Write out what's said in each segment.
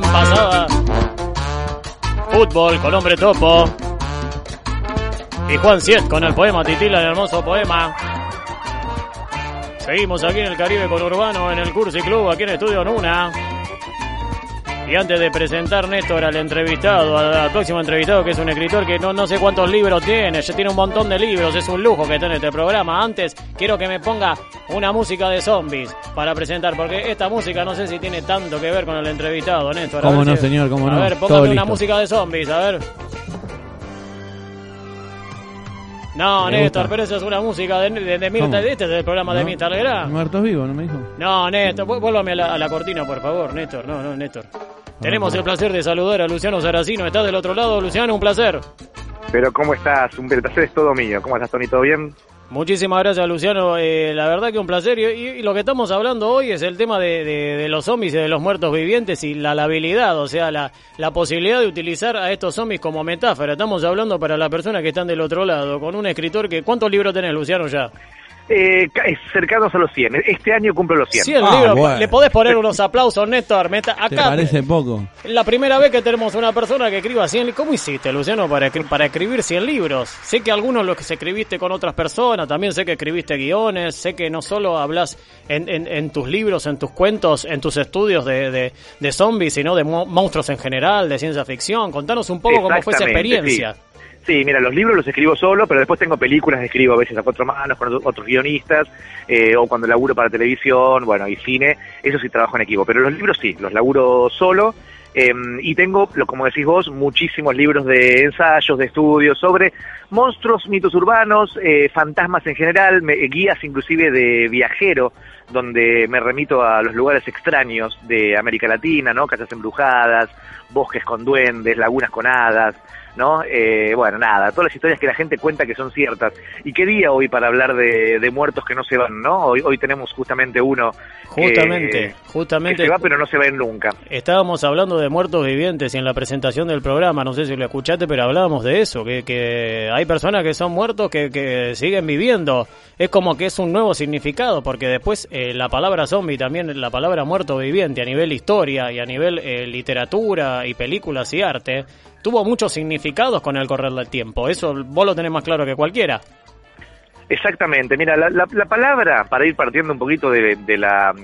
bien pasada. Fútbol con hombre topo. Y Juan Siet con el poema Titila, el hermoso poema. Seguimos aquí en el Caribe con Urbano, en el Cursi Club, aquí en Estudio Nuna. Y antes de presentar Néstor al entrevistado, al, próximo entrevistado, que es un escritor que no, no sé cuántos libros tiene, ya tiene un montón de libros, es un lujo que tiene este programa. Antes quiero que me ponga una música de zombies para presentar, porque esta música no sé si tiene tanto que ver con el entrevistado, Néstor. ¿Cómo no, señor? ¿Cómo no? A ver, póngame una música de zombies, a ver. No, Néstor, pero eso es una música de, de, Mirta, este es el programa de Mirta Legrand. Muertos vivos, ¿no me dijo? No, Néstor, vuélvame a la, a la cortina, por favor, Néstor. No, no, Néstor. Tenemos el placer de saludar a Luciano Saracino. ¿Estás del otro lado, Luciano? Un placer. Pero ¿cómo estás? Un placer es todo mío. ¿Cómo estás, Tony? ¿Todo bien? Muchísimas gracias, Luciano. Eh, la verdad que un placer. Y, lo que estamos hablando hoy es el tema de, los zombies y de los muertos vivientes y la labilidad, o sea, la, la posibilidad de utilizar a estos zombies como metáfora. Estamos hablando para las personas que están del otro lado, con un escritor que... ¿Cuántos libros tenés, Luciano, ya? Eh, cercanos a los 100. Este año cumplo los 100. 100 ah, Le podés poner unos aplausos, Néstor. Meta, acá, ¿Te parece poco? La primera vez que tenemos una persona que escriba 100 ¿Cómo hiciste, Luciano, para, para escribir 100 libros? Sé que algunos los que se escribiste con otras personas, también sé que escribiste guiones, sé que no solo hablas en, en, tus libros, en tus cuentos, en tus estudios de, de, zombies, sino de monstruos en general, de ciencia ficción. Contanos un poco cómo fue esa experiencia. Sí, mira, los libros los escribo solo, pero después tengo películas escribo a veces a cuatro manos con otros guionistas, eh, o cuando laburo para televisión, bueno, y cine, eso sí trabajo en equipo. Pero los libros sí, los laburo solo, em, y tengo, como decís vos, muchísimos libros de ensayos, de estudios sobre monstruos, mitos urbanos, eh, fantasmas en general, guías inclusive de viajero, donde me remito a los lugares extraños de América Latina, ¿no? Casas embrujadas, bosques con duendes, lagunas con hadas, ¿no? Eh, bueno, nada, todas las historias que la gente cuenta que son ciertas. ¿Y qué día hoy para hablar de, de muertos que no se van, ¿no? Hoy, hoy tenemos justamente uno. Justamente, justamente. Que se va, pero no se ven nunca. Estábamos hablando de muertos vivientes y en la presentación del programa, no sé si lo escuchaste, pero hablábamos de eso, que, que hay personas que son muertos que, que siguen viviendo. Es como que es un nuevo significado, porque después eh, la palabra zombie, también la palabra muerto viviente a nivel historia y a nivel eh, literatura y películas y arte, tuvo muchos significados con el correr del tiempo. Eso vos lo tenés más claro que cualquiera. Exactamente, mira, la, palabra, para ir partiendo un poquito de, la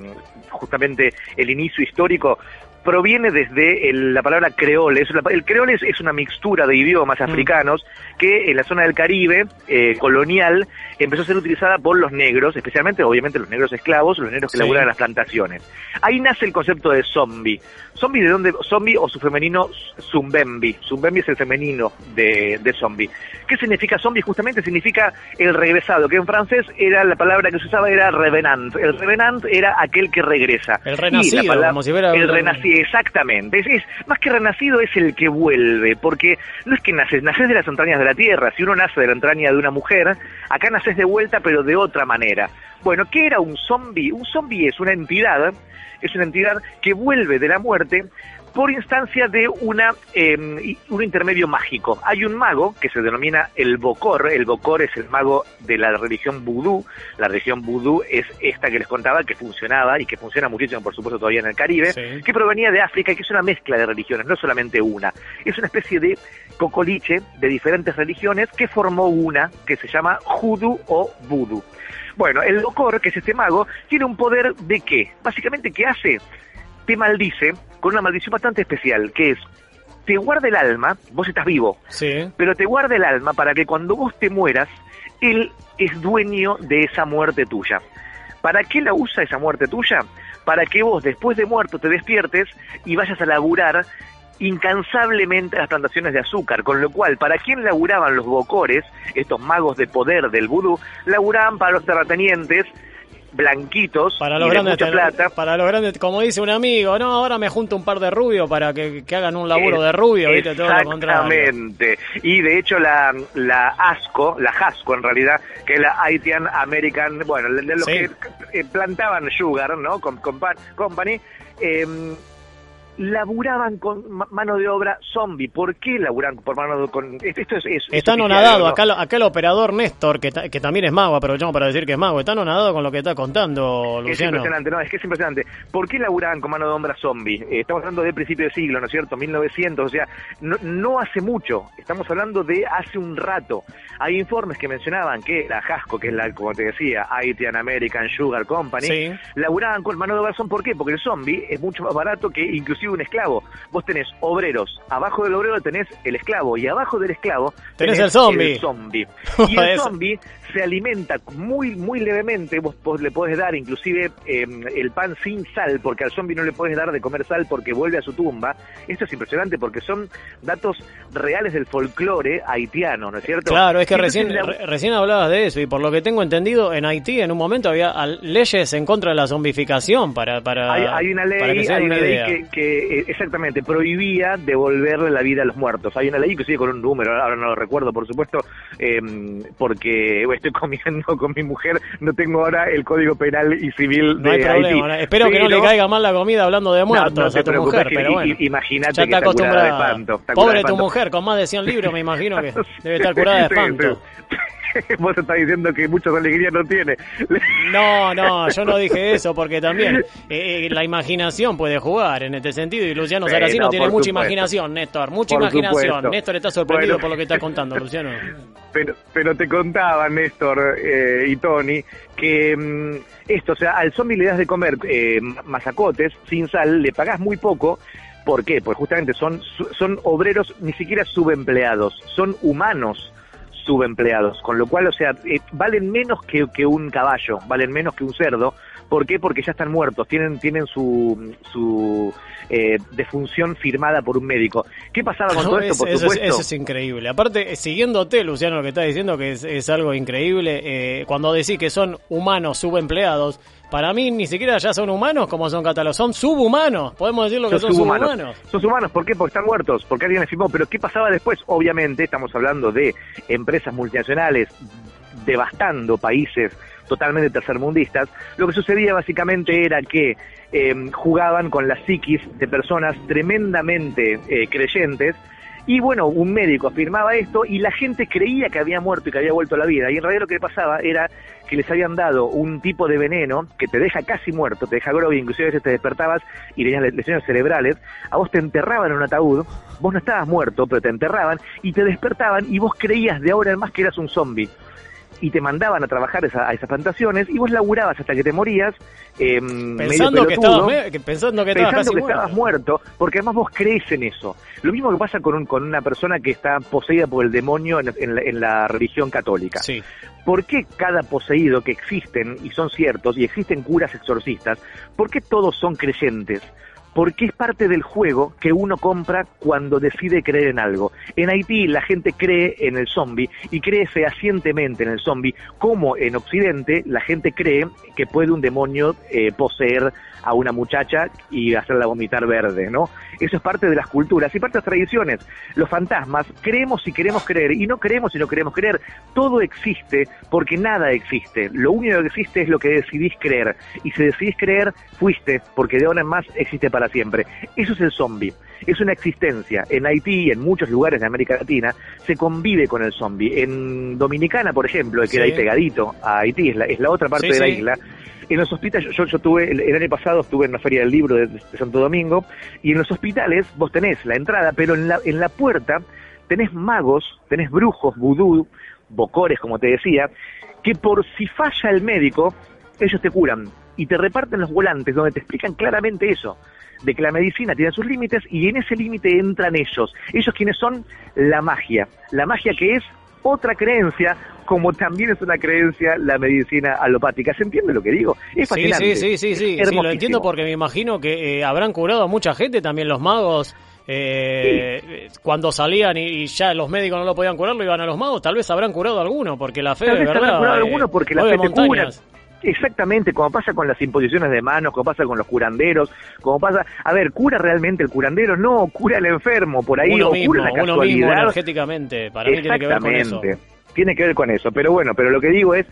justamente el inicio histórico, proviene desde la palabra creole. el creole es, una mixtura de idiomas mm. africanos que en la zona del Caribe eh, colonial empezó a ser utilizada por los negros, especialmente, obviamente, los negros esclavos, los negros que laburan en las plantaciones. Ahí nace el concepto de zombie. ¿Zombie de dónde? Zombie o su femenino zumbembi. Zumbembi es el femenino de, de zombie. ¿Qué significa zombie? Justamente significa el regresado, que en francés era la palabra que se usaba era revenant. El revenant era aquel que regresa. El renacido, como si fuera el renacido, exactamente. Es, más que renacido es el que vuelve, porque no es que naces, naces de las entrañas de la tierra. Si uno nace de la entraña de una mujer, acá naces de vuelta, pero de otra manera. Bueno, ¿qué era un zombie? Un zombie es una entidad, es una entidad que vuelve de la muerte por instancia de una, em, un intermedio mágico. Hay un mago que se denomina el Bokor, el Bokor es el mago de la religión vudú, la religión vudú es esta que les contaba que funcionaba y que funciona muchísimo por supuesto todavía en el Caribe, que provenía de África y que es una mezcla de religiones, no solamente una, es una especie de cocoliche de diferentes religiones que formó una que se llama Judu o Vudú. Bueno, el Bokor, que es este mago, tiene un poder de qué? Básicamente, ¿qué hace? Te maldice con una maldición bastante especial, que es, te guarda el alma, vos estás vivo, sí. pero te guarda el alma para que cuando vos te mueras, él es dueño de esa muerte tuya. ¿Para qué la usa esa muerte tuya? Para que vos después de muerto te despiertes y vayas a laburar incansablemente las plantaciones de azúcar, con lo cual, ¿para quién laburaban los bocores, estos magos de poder del vudú? Laburaban para los terratenientes blanquitos para los grandes, mucha plata. Para los grandes, como dice un amigo, no, ahora me junto un par de rubios para que, hagan un laburo de rubio, ¿viste? Todo lo Exactamente. Y de hecho la, la ASCO, la JASCO en realidad, que es la Haitian American, bueno, de los que plantaban sugar, ¿no? Con, Company, eh, laburaban con ma- mano de obra zombie. ¿Por qué laburaban por mano de con esto es, es- Está es anonadado, acá, lo- acá el operador Néstor, que, ta- que también es mago, aprovechamos para decir que es mago, está anonadado con lo que está contando Es Luciano. impresionante, no, es que es impresionante. ¿Por qué laburaban con mano de obra zombie? Eh, estamos hablando de principio de siglo, ¿no es cierto? 1900, o sea, no, no hace mucho, estamos hablando de hace un rato. Hay informes que mencionaban que la Jasco, que es la, como te decía, Haitian American Sugar Company, Sí. laburaban con mano de obra zombie. ¿Por qué? Porque el zombie es mucho más barato que inclusive un esclavo. Vos tenés obreros, abajo del obrero tenés el esclavo y abajo del esclavo Tenés el zombie. el zombie. Y el zombie se alimenta muy muy levemente, vos, vos le podés dar inclusive eh, el pan sin sal, porque al zombie no le podés dar de comer sal porque vuelve a su tumba. Esto es impresionante porque son datos reales del folclore haitiano, ¿no es cierto? Claro, es que entonces recién, la- re- recién hablabas de eso y por lo que tengo entendido, en Haití en un momento había leyes en contra de la zombificación para, para, hay, hay una para que ley, se den hay una ley idea. que, que, eh, exactamente prohibía devolverle la vida a los muertos. Hay una ley que sigue con un número, ahora no lo recuerdo, por supuesto, eh, porque estoy comiendo con mi mujer, no tengo ahora el código penal y civil No hay de problema. Haití. ¿no? Espero que no le caiga mal la comida hablando de muertos no te a tu mujer, pero bueno. imagínate ya que está curada de espanto, está Pobre de tu mujer, con más de 100 libros, me imagino que debe estar curada de espanto. Vos estás diciendo que mucha alegría no tiene. No, no, yo no dije eso porque también eh, la imaginación puede jugar en este sentido y Luciano Sí, Saracino no, tiene mucha supuesto. imaginación, Néstor, mucha Por imaginación. supuesto. Néstor está sorprendido Bueno. por lo que está contando, Luciano. Pero, pero te contaba Néstor eh, y Tony que mm, esto, o sea, al zombie le das de comer eh, mazacotes sin sal, le pagás muy poco. ¿Por qué? Pues justamente son, son obreros ni siquiera subempleados, son humanos subempleados, con lo cual, o sea, eh, valen menos que, que un caballo, valen menos que un cerdo. ¿Por qué? Porque ya están muertos, tienen, tienen su, su eh, defunción firmada por un médico. ¿Qué pasaba con No, todo esto? Por eso, es, supuesto. eso es increíble. Aparte, siguiéndote, Luciano, lo que está diciendo, que es, es algo increíble, eh, cuando decís que son humanos subempleados, para mí ni siquiera ya son humanos como son catálogos, son subhumanos. Podemos decir lo que son subhumanos. subhumanos. Son humanos, ¿por qué? Porque están muertos, porque alguien les firmó. Pero ¿qué pasaba después? Obviamente estamos hablando de empresas multinacionales devastando países totalmente tercermundistas. Lo que sucedía básicamente era que eh, jugaban con la psiquis de personas tremendamente eh, creyentes y bueno, un médico afirmaba esto y la gente creía que había muerto y que había vuelto a la vida. Y en realidad lo que pasaba era que les habían dado un tipo de veneno que te deja casi muerto, te deja groggy, inclusive a veces te despertabas y tenías le- lesiones cerebrales. A vos te enterraban en un ataúd, vos no estabas muerto, pero te enterraban y te despertaban y vos creías de ahora en más que eras un zombie y te mandaban a trabajar esa- a esas plantaciones y vos laburabas hasta que te morías eh, Pensando que, estabas, pensando que estabas pensando que estabas muerto, porque además vos crees en eso. Lo mismo que pasa con, un- con una persona que está poseída por el demonio en, en la, en la religión católica. Sí. ¿Por qué cada poseído que existen, y son ciertos, y existen curas exorcistas, por qué todos son creyentes? Porque es parte del juego que uno compra cuando decide creer en algo. En Haití la gente cree en el zombie y cree fehacientemente en el zombie, como en Occidente la gente cree que puede un demonio eh, poseer a una muchacha y hacerla vomitar verde, ¿no? Eso es parte de las culturas y parte de las tradiciones. Los fantasmas creemos y queremos creer y no creemos y no queremos creer. Todo existe porque nada existe. Lo único que existe es lo que decidís creer. Y si decidís creer, fuiste, porque de ahora en más existe para siempre. Eso es el zombie. Es una existencia. En Haití y en muchos lugares de América Latina se convive con el zombie. En Dominicana, por ejemplo, que queda Sí. ahí pegadito a Haití, es la, es la otra parte Sí, de la sí. isla. En los hospitales, yo, yo tuve, el, el año pasado estuve en la Feria del Libro de, de Santo Domingo, y en los hospitales vos tenés la entrada, pero en la, en la puerta tenés magos, tenés brujos, vudú, bocores, como te decía, que por si falla el médico, ellos te curan y te reparten los volantes donde te explican claramente eso, de que la medicina tiene sus límites y en ese límite entran ellos. Ellos quienes son la magia, la magia que es otra creencia, como también es una creencia la medicina alopática. ¿Se entiende lo que digo? Es Sí, fascinante. sí, sí, sí, sí, sí, lo entiendo porque me imagino que eh, habrán curado a mucha gente también los magos. eh, eh, Cuando salían y, y ya los médicos no lo podían curar, lo iban a los magos, tal vez habrán curado a alguno, porque la fe Tal de verdad. habrán curado eh, alguno porque la fe te cura. Exactamente, como pasa con las imposiciones de manos, como pasa con los curanderos, como pasa... A ver, ¿cura realmente el curandero? No, cura el enfermo, por ahí, Uno o mismo, cura la uno mismo casualidad. energéticamente, para mí tiene que ver con eso. Tiene que ver con eso. Pero bueno, pero lo que digo es,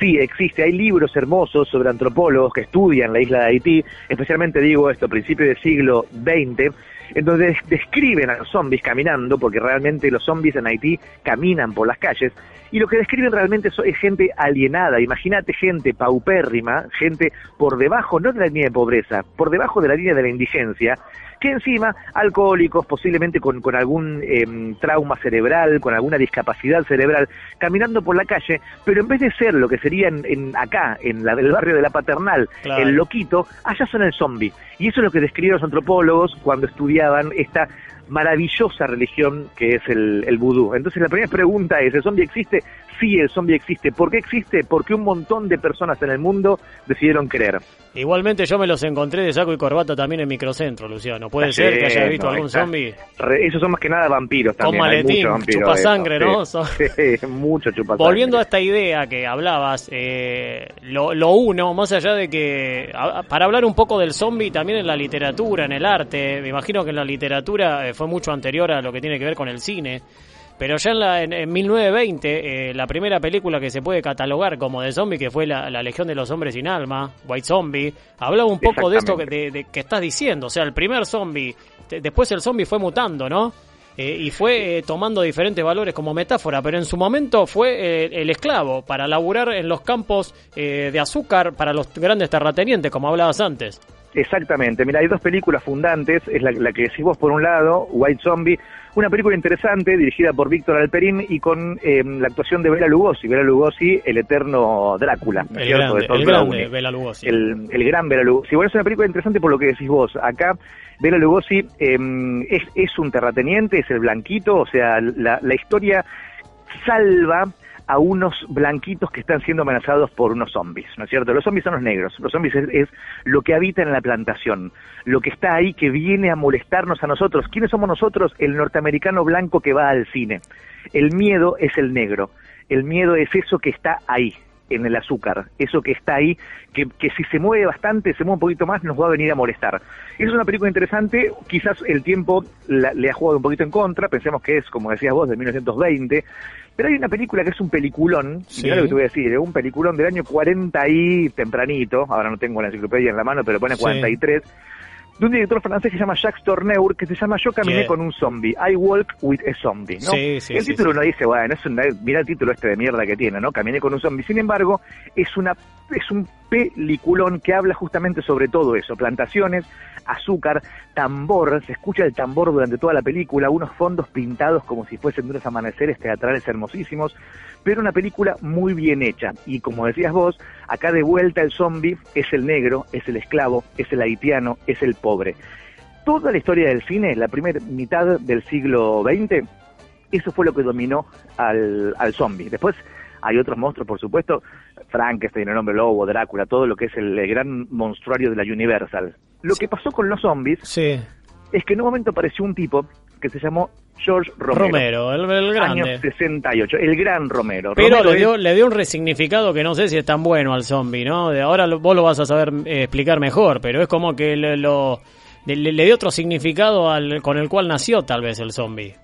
Sí, existe. Hay libros hermosos sobre antropólogos que estudian la isla de Haití, especialmente digo esto, a principios del siglo XX, en donde describen a los zombies caminando, porque realmente los zombies en Haití caminan por las calles, y lo que describen realmente es gente alienada. Imagínate gente paupérrima, gente por debajo, no de la línea de pobreza, por debajo de la línea de la indigencia, que encima alcohólicos, posiblemente con, con algún em, trauma cerebral, con alguna discapacidad cerebral, caminando por la calle, pero en vez de ser lo que sería en, acá, en la, el barrio de la Paternal, el loquito, allá son el zombie. Y eso es lo que describieron los antropólogos cuando estudiaban esta maravillosa religión que es el, el vudú. Entonces la primera pregunta es, ¿el zombie existe? Sí, el zombie existe. ¿Por qué existe? Porque un montón de personas en el mundo decidieron creer. Igualmente yo me los encontré de saco y corbata también en microcentro, Luciano. ¿Puede ser que haya visto algún zombie? esos son más que nada vampiros también. Con maletín, chupasangre, ¿no? Sí, mucho chupasangre. Volviendo a esta idea que hablabas, eh, lo, lo uno, más allá de que, para hablar un poco del zombie también en la literatura, en el arte, me imagino que en la literatura eh, fue mucho anterior a lo que tiene que ver con el cine. Pero ya en, la, en, 1920, eh, la primera película que se puede catalogar como de zombie, que fue la, Legión de los Hombres Sin Alma, White Zombie, hablaba un poco de esto que, de, que estás diciendo. O sea, el primer zombie, después el zombie fue mutando, ¿no? Eh, y fue eh, tomando diferentes valores como metáfora, pero en su momento fue el esclavo para laburar en los campos de azúcar para los grandes terratenientes, como hablabas antes. Exactamente, mira, hay dos películas fundantes, es la, la que decís vos por un lado, White Zombie, una película interesante dirigida por Víctor Alperín y con eh, la actuación de Bela Lugosi. Bela Lugosi, el eterno Drácula, el Grande, el grande Bela Lugosi. El, el, gran Bela Lugosi. Bueno, es una película interesante por lo que decís vos. Acá Bela Lugosi eh, es, es un terrateniente, es el blanquito, o sea, la, la historia salva a unos blanquitos que están siendo amenazados por unos zombies, ¿no es cierto? Los zombies son los negros, los zombies es, lo que habita en la plantación, lo que está ahí que viene a molestarnos a nosotros. ¿Quiénes somos nosotros? El norteamericano blanco que va al cine. El miedo es el negro, el miedo es eso que está ahí, en el azúcar, eso que está ahí, que, que, si se mueve bastante, se mueve un poquito más, nos va a venir a molestar. Es una película interesante, quizás el tiempo le ha jugado un poquito en contra, pensemos que es, como decías vos, de 1920, pero hay una película que es un peliculón, sí. lo que te voy a decir, un peliculón del año 40 y tempranito, ahora no tengo la enciclopedia en la mano, pero pone 43, de un director francés que se llama Jacques Tourneur, que se llama Yo caminé con un zombie, I walk with a zombie, ¿no? el título uno dice, bueno, es mira el título este de mierda que tiene, ¿no? Caminé con un zombie. Sin embargo, es una es un peliculón que habla justamente sobre todo eso, plantaciones, azúcar, tambor, se escucha el tambor durante toda la película, unos fondos pintados como si fuesen unos amaneceres teatrales hermosísimos, pero una película muy bien hecha. Y como decías vos, acá de vuelta el zombie es el negro, es el esclavo, es el haitiano, es el pobre. Toda la historia del cine, la primera mitad del siglo XX, eso fue lo que dominó al, al zombie. Después hay otros monstruos, por supuesto, Frankenstein, el hombre lobo, Drácula, todo lo que es el, gran monstruario de la Universal. Lo que pasó con los zombies es que en un momento apareció un tipo que se llamó George Romero. Romero, el, grande. Año 68, el gran Romero. Pero le, dio, le dio un resignificado que no sé si es tan bueno al zombie, ¿no? De ahora vos lo vas a saber eh, explicar mejor, pero es como que le, lo, le, dio otro significado al, con el cual nació tal vez el zombie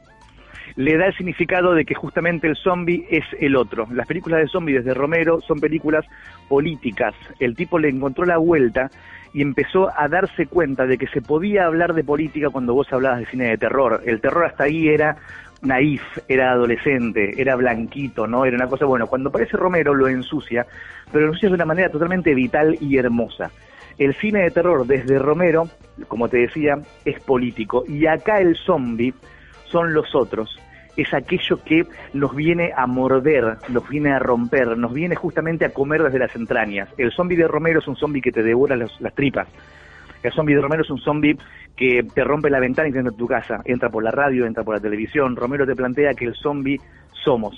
le da el significado de que justamente el zombie es el otro. Las películas de zombies de Romero son películas políticas. El tipo le encontró la vuelta y empezó a darse cuenta de que se podía hablar de política cuando vos hablabas de cine de terror. El terror hasta ahí era naif, era adolescente, era blanquito, ¿no? Era una cosa, bueno, cuando aparece Romero lo ensucia, pero lo ensucia de una manera totalmente vital y hermosa. El cine de terror desde Romero, como te decía, es político. Y acá el zombie son los otros es aquello que nos viene a morder, nos viene a romper, nos viene justamente a comer desde las entrañas. El zombie de Romero es un zombie que te devora las tripas. El zombie de Romero es un zombie que te rompe la ventana y entra en tu casa. Entra por la radio, entra por la televisión. Romero te plantea que el zombie somos.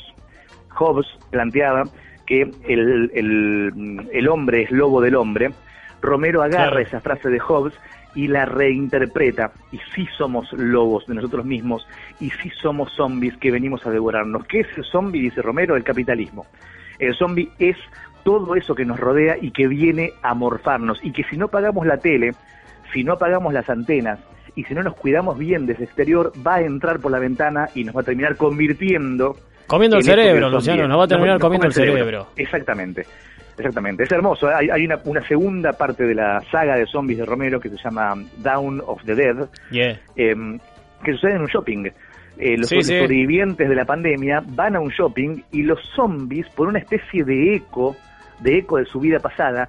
Hobbes planteaba que el, el, hombre es lobo del hombre. Romero agarra esa frase de Hobbes y la reinterpreta. Y sí somos lobos de nosotros mismos y sí somos zombies que venimos a devorarnos. ¿Qué es el zombie? Dice Romero, el capitalismo. El zombie es todo eso que nos rodea y que viene a morfarnos. Y que si no pagamos la tele, si no apagamos las antenas y si no nos cuidamos bien desde exterior, va a entrar por la ventana y nos va a terminar convirtiendo Comiendo el cerebro, Luciano, nos va a terminar nos comiendo el cerebro. Exactamente. Exactamente, es hermoso. ¿eh? Hay, hay una, una segunda parte de la saga de zombies de Romero que se llama Down of the Dead, Yeah. eh, que sucede en un shopping. Eh, los, Sí, los sí. sobrevivientes de la pandemia van a un shopping y los zombies, por una especie de eco, de eco de su vida pasada,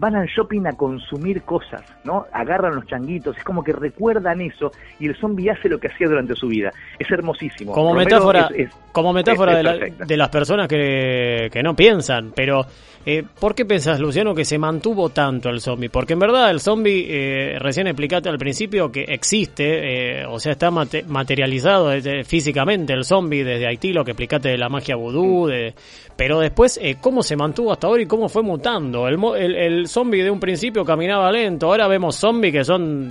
van al shopping a consumir cosas, ¿no? Agarran los changuitos, es como que recuerdan eso y el zombie hace lo que hacía durante su vida. Es hermosísimo. Como Romero metáfora, es- es- como metáfora es- de, la- de las personas que, que no piensan, pero eh, ¿por qué pensás, Luciano, que se mantuvo tanto el zombie? Porque en verdad el zombie, eh, recién explicaste al principio que existe, eh, o sea, está mate- materializado eh, físicamente el zombie desde Haití, lo que explicaste de la magia vudú, de, pero después, eh, ¿cómo se mantuvo hasta ahora y cómo fue mutando? El, el, el zombie de un principio caminaba lento, ahora vemos zombies que son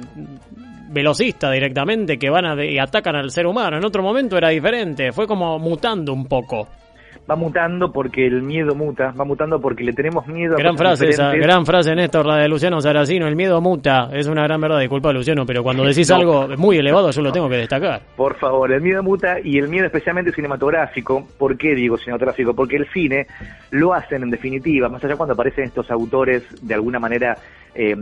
velocistas directamente que van a y atacan al ser humano. En otro momento era diferente, fue como mutando un poco. Va mutando porque el miedo muta, va mutando porque le tenemos miedo a Gran cosas frase esa, diferentes. gran frase Néstor, la de Luciano Saracino, el miedo muta, es una gran verdad, disculpa Luciano, pero cuando decís No. algo muy elevado yo lo tengo que destacar. Por favor, el miedo muta y el miedo especialmente cinematográfico. ¿Por qué digo cinematográfico? Porque el cine lo hacen en definitiva, más allá cuando aparecen estos autores de alguna manera eh,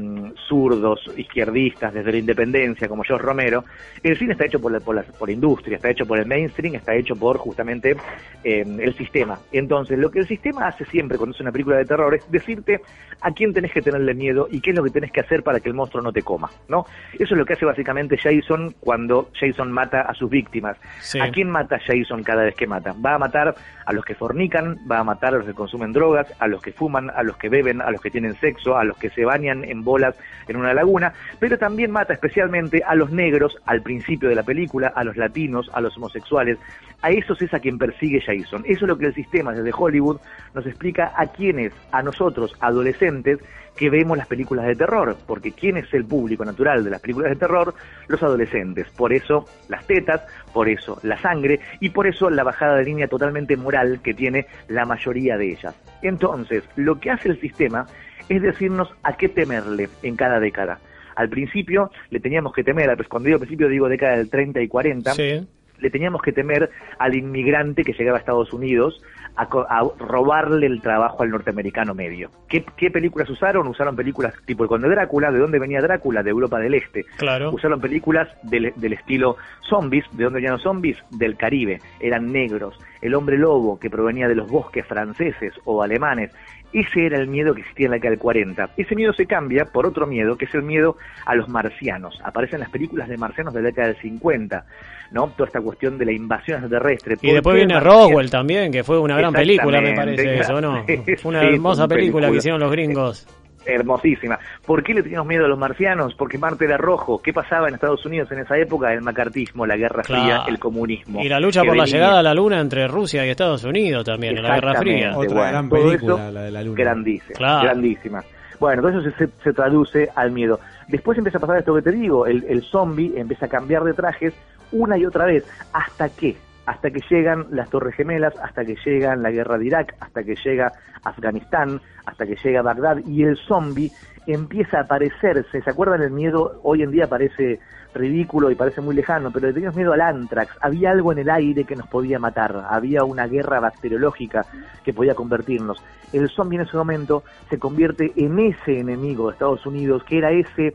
zurdos, izquierdistas, desde la independencia, como George Romero, el cine está hecho por la, por la, por la industria, está hecho por el mainstream, está hecho por justamente eh, el sistema. Entonces, lo que el sistema hace siempre cuando es una película de terror es decirte a quién tenés que tenerle miedo y qué es lo que tenés que hacer para que el monstruo no te coma, ¿no? Eso es lo que hace básicamente Jason cuando Jason mata a sus víctimas. Sí. ¿A quién mata Jason cada vez que mata? Va a matar a los que fornican, va a matar a los que consumen drogas, a los que fuman, a los que beben, a los que tienen sexo, a los que se bañan en bolas en una laguna, pero también mata especialmente a los negros al principio de la película, a los latinos, a los homosexuales. A esos es a quien persigue Jason. Eso es lo que el sistema desde Hollywood nos explica a quienes, a nosotros, adolescentes, que vemos las películas de terror, porque ¿quién es el público natural de las películas de terror? Los adolescentes. Por eso las tetas, por eso la sangre y por eso la bajada de línea totalmente moral que tiene la mayoría de ellas. Entonces, lo que hace el sistema es decirnos a qué temerle en cada década. Al principio le teníamos que temer, pues cuando digo al principio digo década del 30 y 40, Sí. le teníamos que temer al inmigrante que llegaba a Estados Unidos a, a robarle el trabajo al norteamericano medio. ¿Qué, ¿Qué películas usaron? Usaron películas tipo El Conde Drácula. ¿De dónde venía Drácula? De Europa del Este. Claro. Usaron películas del, del estilo zombies. ¿De dónde venían los zombies? Del Caribe. Eran negros. El hombre lobo, que provenía de los bosques franceses o alemanes. Ese era el miedo que existía en la década del 40. Ese miedo se cambia por otro miedo, que es el miedo a los marcianos. Aparecen las películas de marcianos de la década del 50, ¿no? Toda esta cuestión de la invasión extraterrestre. Y ¿Por después viene marcianos? Roswell también, que fue una gran película, me parece eso. ¿no? Fue una hermosa película que hicieron los gringos. Hermosísima. ¿Por qué le teníamos miedo a los marcianos? Porque Marte era rojo. ¿Qué pasaba en Estados Unidos en esa época? El macartismo, la Guerra Fría, Claro. el comunismo. Y la lucha por la llegada a la luna entre Rusia y Estados Unidos también, en la Guerra Fría. Otra bueno, gran todo película, eso, la de la luna. Grandísima, Claro. grandísima. Bueno, todo eso se, se traduce al miedo. Después empieza a pasar esto que te digo, el, el zombie empieza a cambiar de trajes una y otra vez, hasta que, hasta que llegan las Torres Gemelas, hasta que llegan la guerra de Irak, hasta que llega Afganistán, hasta que llega Bagdad, y el zombie empieza a aparecerse. ¿Se acuerdan el miedo? Hoy en día parece ridículo y parece muy lejano, pero teníamos miedo al antrax. Había algo en el aire que nos podía matar, había una guerra bacteriológica que podía convertirnos. El zombie en ese momento se convierte en ese enemigo de Estados Unidos, que era ese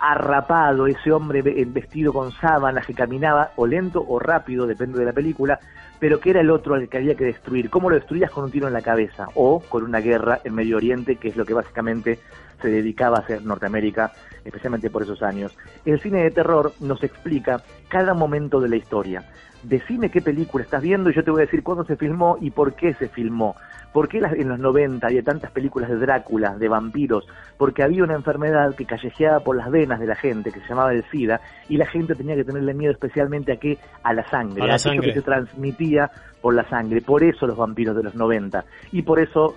arrapado, ese hombre ve- vestido con sábanas que caminaba o lento o rápido, depende de la película, pero que era el otro al que había que destruir. ¿Cómo lo destruías con un tiro en la cabeza? O con una guerra en Medio Oriente, que es lo que básicamente se dedicaba a hacer Norteamérica, especialmente por esos años. El cine de terror nos explica cada momento de la historia. Decime qué película estás viendo y yo te voy a decir cuándo se filmó y por qué se filmó. ¿Por qué en los 90 había tantas películas de Drácula, de vampiros? Porque había una enfermedad que callejeaba por las venas de la gente, que se llamaba el SIDA, y la gente tenía que tenerle miedo especialmente a qué? A la sangre, A la sangre. que se transmitía por la sangre. Por eso los vampiros de los 90. Y por eso,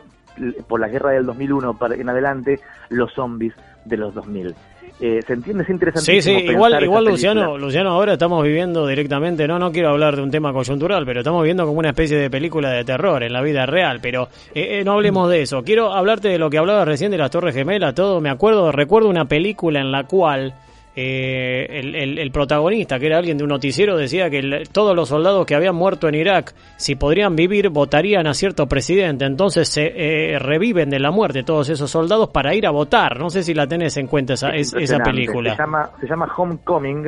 por la guerra del 2001 para- en adelante, los zombies de los 2000. Eh, ¿Se entiende? Es interesantísimo Sí, sí, igual, igual película. Luciano, Luciano, ahora estamos viviendo directamente, no, no quiero hablar de un tema coyuntural, pero estamos viendo como una especie de película de terror en la vida real, pero eh, eh, no hablemos de eso. Quiero hablarte de lo que hablaba recién de las Torres Gemelas, todo, me acuerdo, recuerdo una película en la cual eh, el, el- el protagonista, que era alguien de un noticiero, decía que el- todos los soldados que habían muerto en Irak, si podrían vivir, votarían a cierto presidente. Entonces se eh, reviven de la muerte todos esos soldados para ir a votar. No sé si la tenés en cuenta esa, Es es- esa película. Se llama, se llama Homecoming,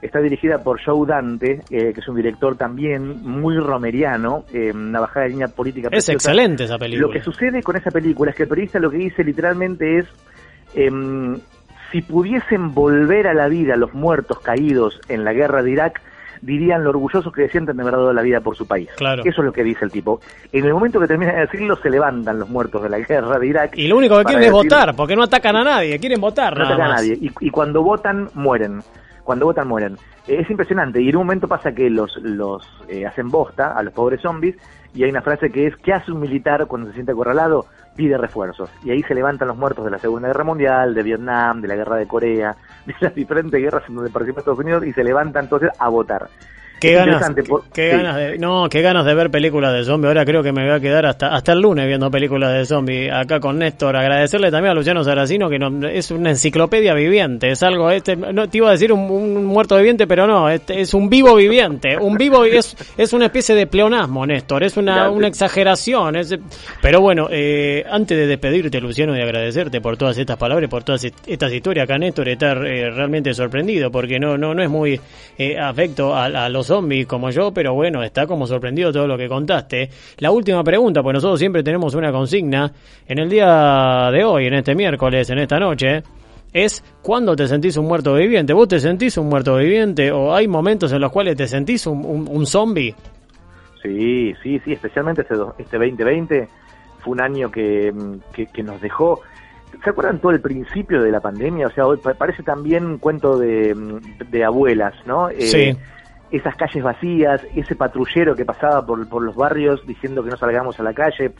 está dirigida por Joe Dante, eh, que es un director también muy romeriano, eh, una bajada de línea política. Es excelente esa película. Lo que sucede con esa película es que el periodista lo que dice literalmente es, em, si pudiesen volver a la vida los muertos caídos en la guerra de Irak, dirían lo orgullosos que se sienten de haber dado la vida por su país. Claro. Eso es lo que dice el tipo. En el momento que termina de decirlo, se levantan los muertos de la guerra de Irak. Y lo único que quieren es votar, porque no atacan a nadie, quieren votar no nada ataca a nadie. Y, y cuando votan, mueren. Cuando votan, mueren. Eh, Es impresionante. Y en un momento pasa que los, los eh, hacen bosta a los pobres zombies. Y hay una frase que es: ¿Qué hace un militar cuando se siente acorralado? Pide refuerzos. Y ahí se levantan los muertos de la Segunda Guerra Mundial, de Vietnam, de la Guerra de Corea, de las diferentes guerras en donde participó Estados Unidos. Y se levantan entonces a votar. Qué ganas, por- qué sí. ganas de, no, qué ganas de ver películas de zombies. Ahora creo que me voy a quedar hasta hasta el lunes viendo películas de zombies acá con Néstor. Agradecerle también a Luciano Saracino que no- es una enciclopedia viviente. Es algo este, no te iba a decir un, un muerto viviente, pero no, este, es un vivo viviente. Un vivo es es una especie de pleonasmo, Néstor. Es una, Gracias. una exageración. Es, pero bueno, eh, antes de despedirte, Luciano, y agradecerte por todas estas palabras, por todas est- estas historias, acá Néstor está eh, realmente sorprendido porque no no no es muy eh, afecto a, a los zombies como yo, pero bueno, está como sorprendido todo lo que contaste. La última pregunta, pues nosotros siempre tenemos una consigna en el día de hoy, en este miércoles, en esta noche. Es cuando te sentís un muerto viviente. ¿Vos te sentís un muerto viviente o hay momentos en los cuales te sentís un, un, un zombie? Sí, sí, sí, especialmente este, este 2020 fue un año que, mm, que, que nos dejó... ¿Se acuerdan todo el principio de la pandemia? O sea, hoy pa- parece también un cuento de, mm, de abuelas, ¿no? Eh, Sí. Esas calles vacías, ese patrullero que pasaba por, por los barrios diciendo que no salgamos a la calle,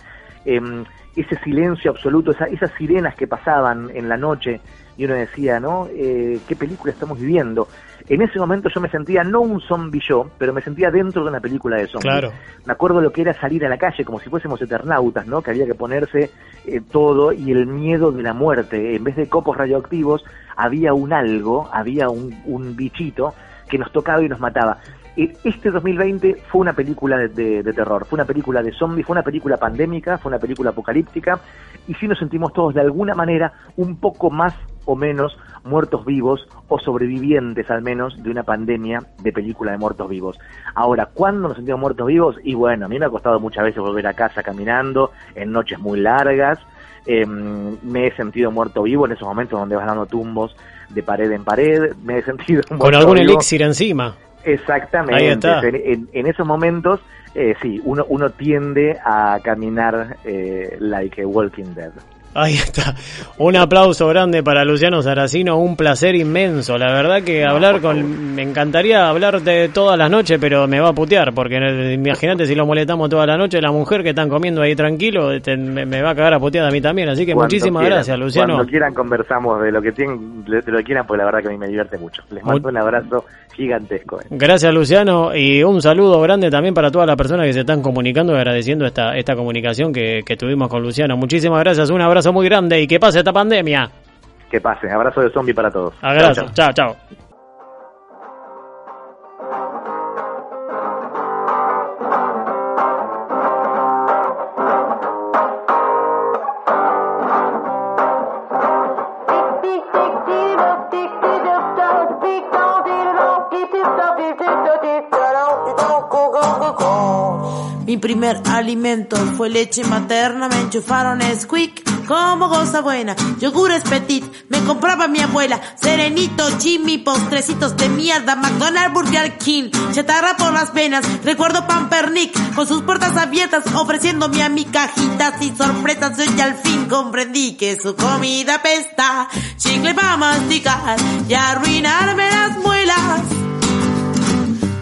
em, ese silencio absoluto, esa- esas sirenas que pasaban en la noche y uno decía, ¿no? Eh, ¿Qué película estamos viviendo? En ese momento yo me sentía no un zombie yo, pero me sentía dentro de una película de zombies. Claro. Me acuerdo lo que era salir a la calle, como si fuésemos eternautas, ¿no? Que había que ponerse eh, todo y el miedo de la muerte. En vez de copos radioactivos, había un algo, había un, un bichito que nos tocaba y nos mataba. Este 2020 fue una película de, de- de terror, fue una película de zombies, fue una película pandémica, fue una película apocalíptica, y sí nos sentimos todos de alguna manera un poco más o menos muertos vivos o sobrevivientes al menos de una pandemia de película de muertos vivos. Ahora, ¿cuándo nos sentimos muertos vivos? Y bueno, a mí me ha costado muchas veces volver a casa caminando, en noches muy largas, eh, me he sentido muerto vivo en esos momentos donde vas dando tumbos de pared en pared, me he sentido Con muerto algún vivo. elixir encima. Exactamente. Ahí está. En, en- en esos momentos, eh, sí, uno, uno tiende a caminar eh, like a Walking Dead. Ahí está. Un aplauso grande para Luciano Saracino, un placer inmenso. La verdad que hablar con... Me encantaría hablar de todas las noches, pero me va a putear, porque imagínate si lo molestamos toda la noche, la mujer que están comiendo ahí tranquilo, este, me, me va a cagar a putear a mí también. Así que Cuando muchísimas quieran, gracias, Luciano. Cuando quieran conversamos de lo que tienen, de lo que quieran, porque la verdad que a mí me divierte mucho. Les mando un abrazo gigantesco. eh. Gracias Luciano y un saludo grande también para todas las personas que se están comunicando agradeciendo esta, esta comunicación que, que tuvimos con Luciano. Muchísimas gracias, un abrazo muy grande y que pase esta pandemia. Que pase. Abrazo de zombie para todos. Abrazo, Chao, chao. chao, chao. Mi primer alimento fue leche materna, me enchufaron Squeak como cosa buena. Yogures petit, me compraba mi abuela. Serenito, Jimmy, postrecitos de mierda. McDonald's, Burger King, chatarra por las venas. Recuerdo Pampernick con sus puertas abiertas, ofreciéndome a mi cajitas y sorpresas. Yo ya al fin comprendí que su comida pesta. Chicle para masticar y arruinarme las muelas.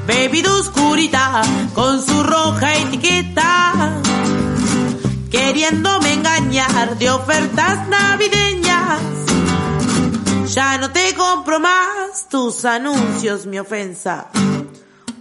Bebida oscurita con su roja etiqueta. Queriéndome engañar de ofertas navideñas. Ya no te compro más tus anuncios, mi ofensa.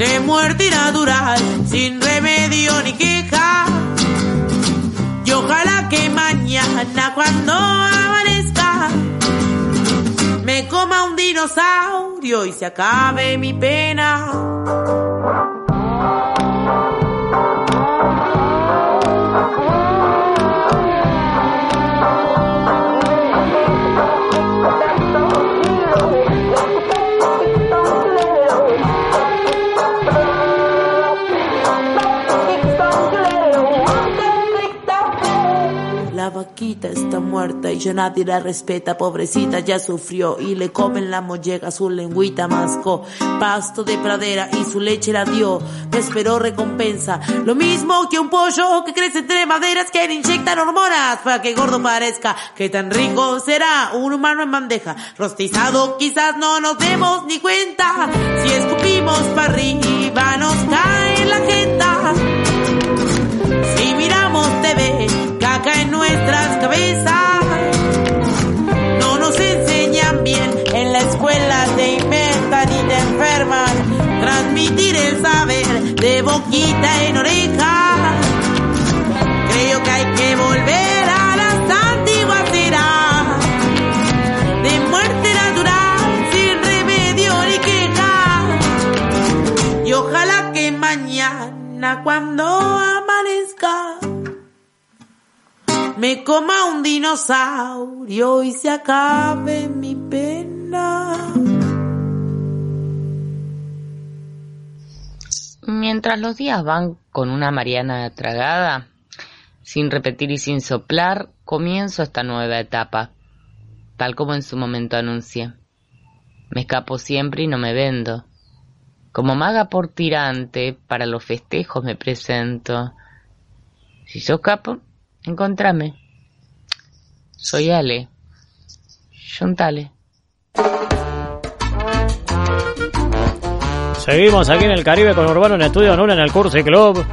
de muerte natural, sin remedio ni queja. Y ojalá que mañana cuando amanezca me coma un dinosaurio y se acabe mi pena. La vaquita está muerta y ya nadie la respeta, pobrecita ya sufrió y le comen la molleja, su lengüita mascó, pasto de pradera y su leche la dio, esperó recompensa, lo mismo que un pollo que crece entre maderas que le inyectan hormonas para que gordo parezca, que tan rico será un humano en bandeja, rostizado quizás no nos demos ni cuenta, si escupimos para arriba nos cae cuando amanezca me coma un dinosaurio y se acabe mi pena. Mientras los días van con una Mariana tragada, sin repetir y sin soplar, comienzo esta nueva etapa, tal como en su momento anuncié. Me escapo siempre y no me vendo. Como maga por tirante, para los festejos me presento. Si yo escapo, encontrame. Soy Ale. Juntale. Seguimos aquí en el Caribe con Urbano en Estudio Nula en el Cursi Club.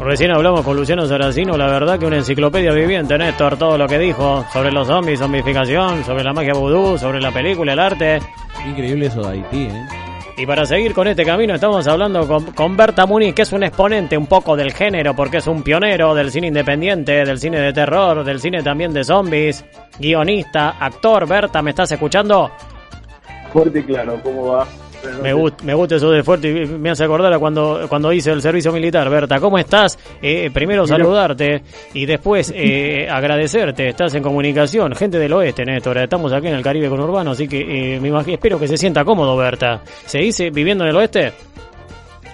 Recién hablamos con Luciano Saracino, la verdad que una enciclopedia viviente, Néstor, todo lo que dijo sobre los zombies, zombificación, sobre la magia vudú, sobre la película, el arte. Increíble eso de Haití, ¿eh? Y para seguir con este camino estamos hablando con, Berta Muniz, que es un exponente un poco del género, porque es un pionero del cine independiente, del cine de terror, del cine también de zombies, guionista, actor. Berta, ¿me estás escuchando? Fuerte y claro, ¿cómo va? Me, gust- me gusta eso de fuerte y me hace acordar a cuando, cuando hice el servicio militar. Berta, ¿cómo estás? Eh, primero saludarte y después eh, agradecerte. Estás en comunicación, gente del oeste, Néstor. Estamos aquí en el Caribe con Urbano, así que eh, me espero que se sienta cómodo, Berta. ¿Se dice viviendo en el oeste?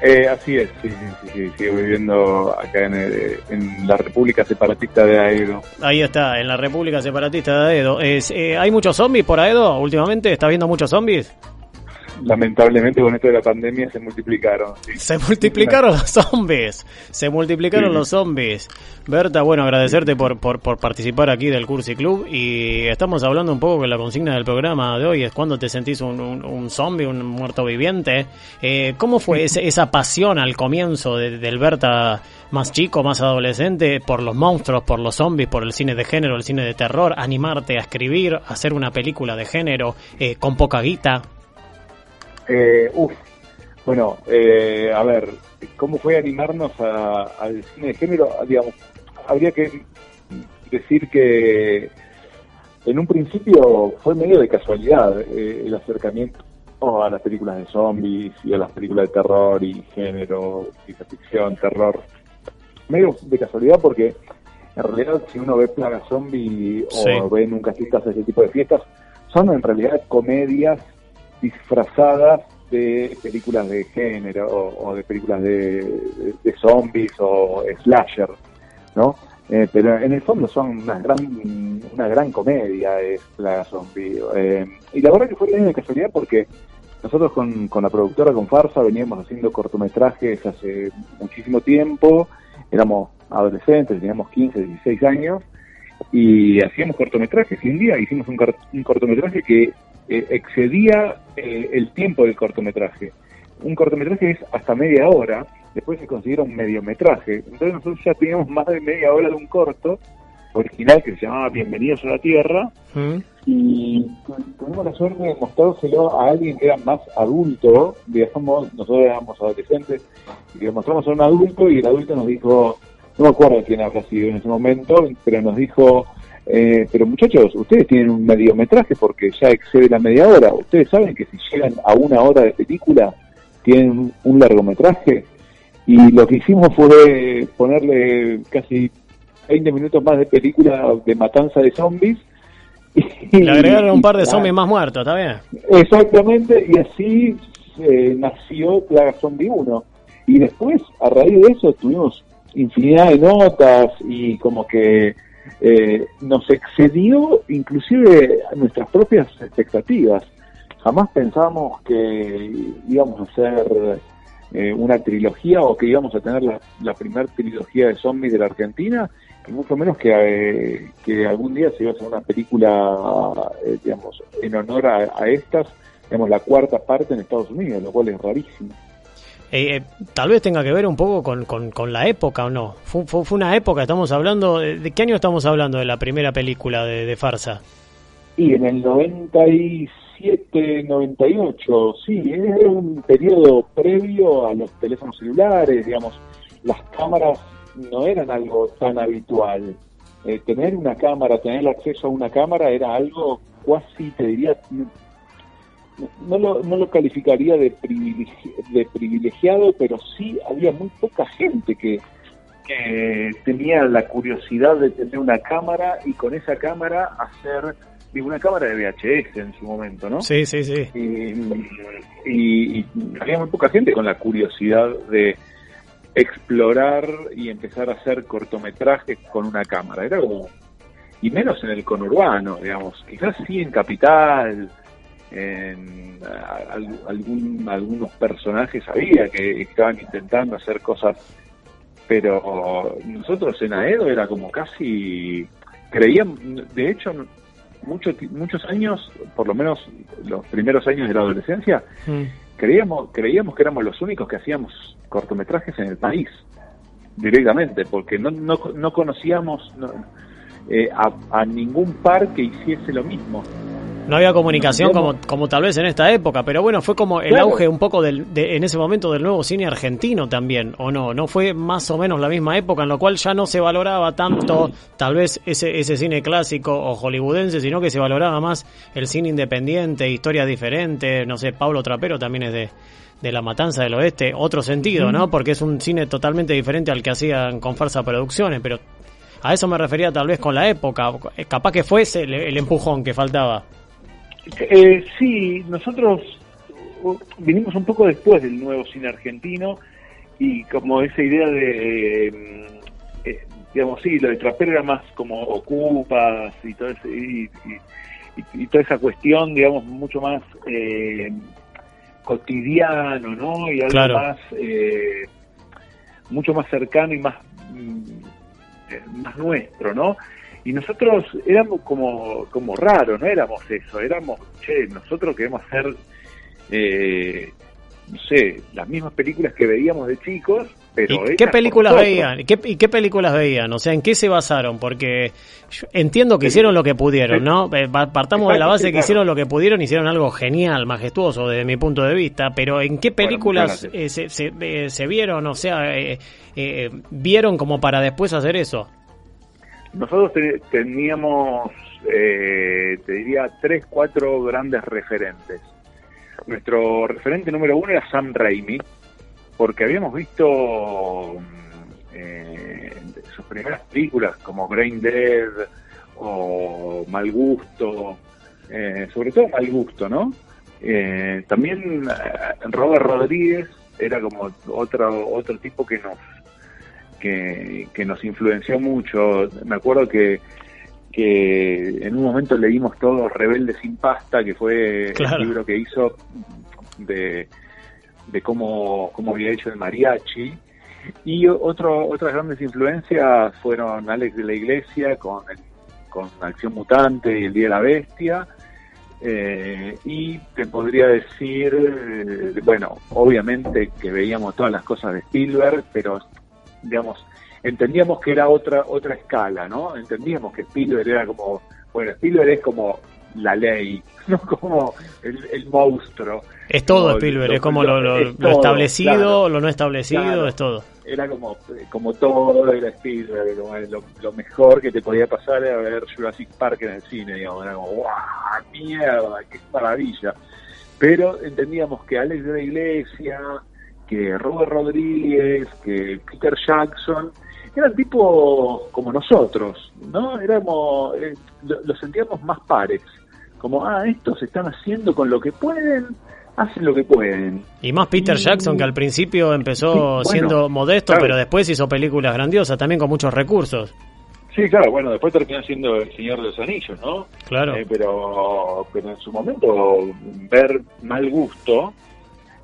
Eh, así es, sí, sí, sí, sí, sigo viviendo acá en, el- en la República Separatista de Aedo. Ahí está, en la República Separatista de Aedo. Es, eh, ¿Hay muchos zombies por Aedo últimamente? ¿Estás viendo muchos zombies? Lamentablemente con esto de la pandemia se multiplicaron. sí. Se multiplicaron los zombies. Se multiplicaron Sí. los zombies. Berta, bueno, agradecerte por, por, por participar aquí del Cursi Club. Y estamos hablando un poco que la consigna del programa de hoy es cuando te sentís un, un, un zombie, un muerto viviente. Eh, ¿Cómo fue ese- esa pasión al comienzo de- del Berta más chico, más adolescente, por los monstruos, por los zombies, por el cine de género, el cine de terror? Animarte a escribir, a hacer una película de género eh, con poca guita. Eh, uf, bueno, eh, a ver, ¿cómo fue animarnos a- al cine de género? Digamos, habría que decir que en un principio fue medio de casualidad eh, el acercamiento a las películas de zombies y a las películas de terror y género, ciencia ficción, terror. Medio de casualidad porque en realidad si uno ve Plaga Zombie o Sí. ve Nunca Asistas a ese tipo de fiestas, son en realidad comedias disfrazadas de películas de género o, o de películas de, zombies o slasher, ¿no? Eh, pero en el fondo son una gran una gran comedia es la zombie Eh, y la verdad que fue medio de casualidad porque nosotros con, con la productora, con Farsa, veníamos haciendo cortometrajes hace muchísimo tiempo, éramos adolescentes, teníamos 15, 16 años, y hacíamos cortometrajes. Y un día hicimos un cortometraje que eh, excedía eh, el tiempo del cortometraje. Un cortometraje es hasta media hora, después se considera un mediometraje. Entonces nosotros ya teníamos más de media hora de un corto original que se llamaba Bienvenidos a la Tierra ¿Mm? y tuvimos la suerte de mostrárselo a alguien que era más adulto, digamos, nosotros éramos adolescentes, y le mostramos a un adulto y el adulto nos dijo, no me acuerdo quién habrá sido en ese momento, pero nos dijo, eh, pero muchachos, ustedes tienen un mediometraje porque ya excede la media hora, ustedes saben que si llegan a una hora de película tienen un- largometraje y lo que hicimos fue ponerle casi 20 minutos más de película de matanza de zombies. Y, Le agregaron un par de zombies más muertos, ¿está bien? Exactamente, y así eh, nació Plaga Zombie 1. Y después, a raíz de eso, tuvimos infinidad de notas y como que eh, nos excedió inclusive a nuestras propias expectativas. Jamás pensamos que íbamos a hacer eh, una trilogía o que íbamos a tener la, la primera trilogía de zombies de la Argentina, y mucho menos que, eh, que algún día se iba a hacer una película, eh, digamos, en honor a, a estas, digamos, la cuarta parte en Estados Unidos, lo cual es rarísimo. Eh, eh, tal vez tenga que ver un poco con, con, con la época o no. Fue, fue, una época, estamos hablando. De, ¿De qué año estamos hablando de la primera película de, Farsa? Y en el 97, 98, sí, es un periodo previo a los teléfonos celulares, digamos, las cámaras no eran algo tan habitual. Eh, tener una cámara, tener acceso a una cámara era algo cuasi, te diría, no, lo, no lo calificaría de, privilegi- de privilegiado, pero sí había muy poca gente que, que tenía la curiosidad de tener una cámara y con esa cámara hacer digo, una cámara de VHS en su momento, ¿no? Sí, sí, sí. Y, y- y había muy poca gente con la curiosidad de explorar y empezar a hacer cortometrajes con una cámara. Era como, y menos en el conurbano, digamos, quizás sí en Capital, en a- algún, algunos personajes había que estaban intentando hacer cosas, pero nosotros en Aedo era como casi, creíamos, de hecho, mucho, ti- muchos años, por lo menos los primeros años de la adolescencia, Mm. creíamos, creíamos que éramos los únicos que hacíamos cortometrajes en el país, directamente, porque no, no, no conocíamos no, eh, a, a ningún par que hiciese lo mismo. No había comunicación como, como tal vez en esta época, pero bueno, fue como el auge un poco del, de, en ese momento del nuevo cine argentino también, ¿o no? ¿No fue más o menos la misma época en la cual ya no se valoraba tanto tal vez ese, ese cine clásico o hollywoodense, sino que se valoraba más el cine independiente, historias diferentes, no sé, Pablo Trapero también es de, de La Matanza del Oeste, otro sentido, ¿no? Porque es un cine totalmente diferente al que hacían con Farsa Producciones, pero a eso me refería tal vez con la época, capaz que fuese el, el empujón que faltaba. Eh, sí, nosotros uh, vinimos un poco después del nuevo cine argentino y como esa idea de, eh, eh, digamos, sí, lo de Trapero era más como ocupas y, todo ese- y, y- y- y toda esa cuestión, digamos, mucho más eh, cotidiano, ¿no? Y algo Claro. más, eh, mucho más cercano y más, mm, más nuestro, ¿no? Y nosotros éramos como, como raros, no éramos eso, éramos, che, nosotros queremos hacer, eh, no sé, las mismas películas que veíamos de chicos, pero... ¿Y qué películas veían? ¿Y qué, ¿Y qué películas veían? O sea, ¿en qué se basaron? Porque yo entiendo que hicieron lo que pudieron, ¿no? Eh, pa- Partamos de la base sí, que hicieron lo que pudieron, hicieron algo genial, majestuoso desde mi punto de vista, pero ¿en qué películas eh, se, se, eh, se vieron? O sea, eh, eh, vieron como para después hacer eso. Nosotros te- teníamos, eh, te diría, tres, cuatro grandes referentes. Nuestro referente número uno era Sam Raimi, porque habíamos visto mm, eh, sus primeras películas como Brain Dead o Mal Gusto, eh, sobre todo Mal Gusto, ¿no? Eh, también eh, Robert Rodríguez era como otro otro tipo que nos que, que nos influenció mucho. Me acuerdo que, que en un momento leímos todo Rebelde sin pasta, que fue Claro. el libro que hizo de, de cómo, cómo había hecho el mariachi. Y otro, otras grandes influencias fueron Alex de la Iglesia con, con Acción Mutante y El Día de la Bestia. Eh, y te podría decir, eh, bueno, obviamente que veíamos todas las cosas de Spielberg, pero digamos, entendíamos que era otra otra escala, ¿no? Entendíamos que Spielberg era como, bueno, Spielberg es como la ley, no como el, monstruo. Es todo Spielberg, es como lo, establecido, lo no establecido, es todo. Era como, como todo era Spielberg, lo, lo, mejor que te podía pasar era ver Jurassic Park en el cine, digamos, era como, ¡guau! ¡Mierda! ¡Qué maravilla! Pero entendíamos que Alex de la Iglesia, que Robert Rodríguez, que Peter Jackson, eran tipos como nosotros, ¿no? Éramos, eh, lo, sentíamos más pares, como, ah, estos están haciendo con lo que pueden, hacen lo que pueden. Y más Peter Jackson, que al principio empezó siendo modesto, pero después hizo películas grandiosas, también con muchos recursos. Sí, claro, bueno, después terminó siendo El Señor de los Anillos, ¿no? Claro. Eh, pero, pero en su momento, ver Mal Gusto,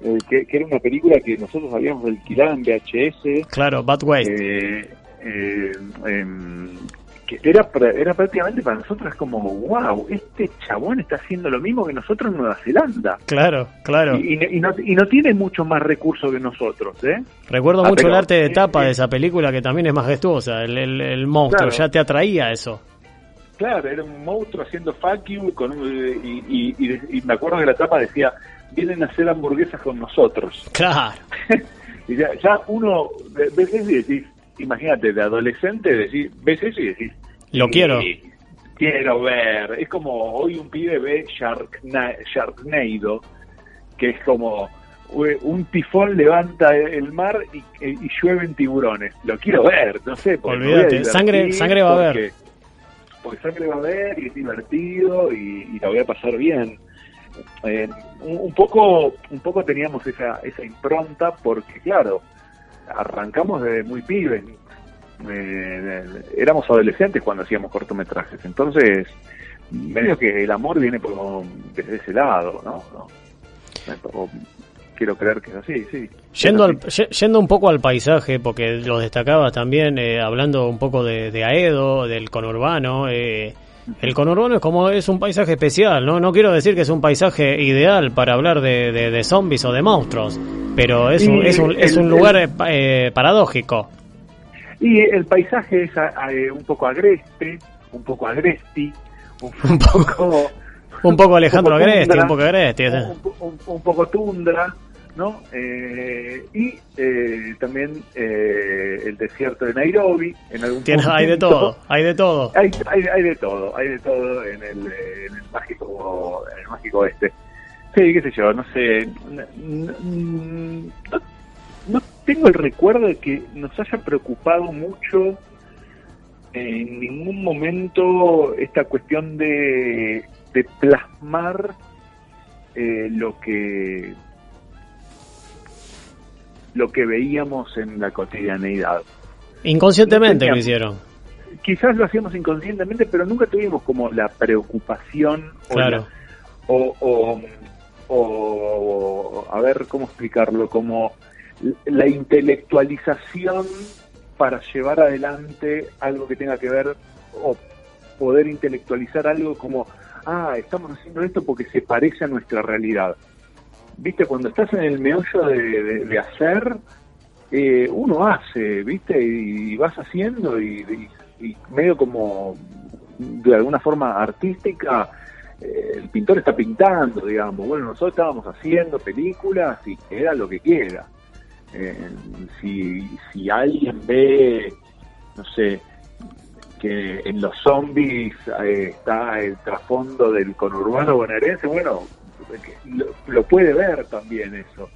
eh, que, era una película que nosotros habíamos alquilado en VHS. Claro, Bad Way. Eh, eh, em, que era, era prácticamente para nosotros como, wow, este chabón está haciendo lo mismo que nosotros en Nueva Zelanda. Claro, claro. Y, no, y no tiene mucho más recursos que nosotros, ¿eh? Recuerdo ah, mucho el arte de tapa de esa película que también es majestuosa, el, el, monstruo, ya te atraía eso. Claro, era un monstruo haciendo fuck you con y, y, me acuerdo que la tapa decía, vienen a hacer hamburguesas con nosotros. Claro. y ya, uno ves eso y decís, imagínate, de adolescente, decís, ves eso y decís, lo quiero. Quiero ver. Es como hoy un pibe ve Sharknado, que es como un tifón levanta el mar y, y llueven tiburones. Lo quiero ver, no sé. Olvídate, sangre, sangre va a ver. Porque sangre va a ver y es divertido y, y la voy a pasar bien. Eh, un, poco un poco teníamos esa, esa impronta porque, claro, arrancamos desde muy pibes. Eh, éramos adolescentes cuando hacíamos cortometrajes. Entonces, medio que el amor viene por, desde ese lado, ¿no? Quiero creer que es así, sí. Yendo, yendo un poco al paisaje, porque lo destacabas también, eh, hablando un poco de, de Aedo, del conurbano, eh, el conurbano es como es un paisaje especial, ¿no? No quiero decir que es un paisaje ideal para hablar de, de, zombies o de monstruos, pero es un, es un, es un lugar eh, paradójico. Y el paisaje es eh, un poco agreste, un poco agresti, un, poco... un poco Alejandro Agresti, un poco Agresti. un poco tundra, ¿no? Eh, y eh, también eh, el desierto de Nairobi, en algún Hay de todo, hay de todo. Hay, hay, de todo, hay de todo en el, en el mágico en el mágico este. Sí, qué sé yo, no sé. No, tengo el recuerdo de que nos haya preocupado mucho en ningún momento esta cuestión de, de plasmar lo que lo que veíamos en la cotidianeidad. Inconscientemente lo hicieron. Quizás lo hacíamos inconscientemente, pero nunca tuvimos como la preocupación claro. o, o, a ver cómo explicarlo, como la intelectualización para llevar adelante algo que tenga que ver o poder intelectualizar algo como, ah, estamos haciendo esto porque se parece a nuestra realidad viste, cuando estás en el meollo de, hacer, eh, uno hace, viste, y, vas haciendo y, medio como de alguna forma artística, eh, el pintor está pintando, digamos. Bueno, nosotros estábamos haciendo películas y era lo que quiera. Eh, si, si alguien ve, no sé, que en los zombies está el trasfondo del conurbano bonaerense, bueno, lo, puede ver también eso,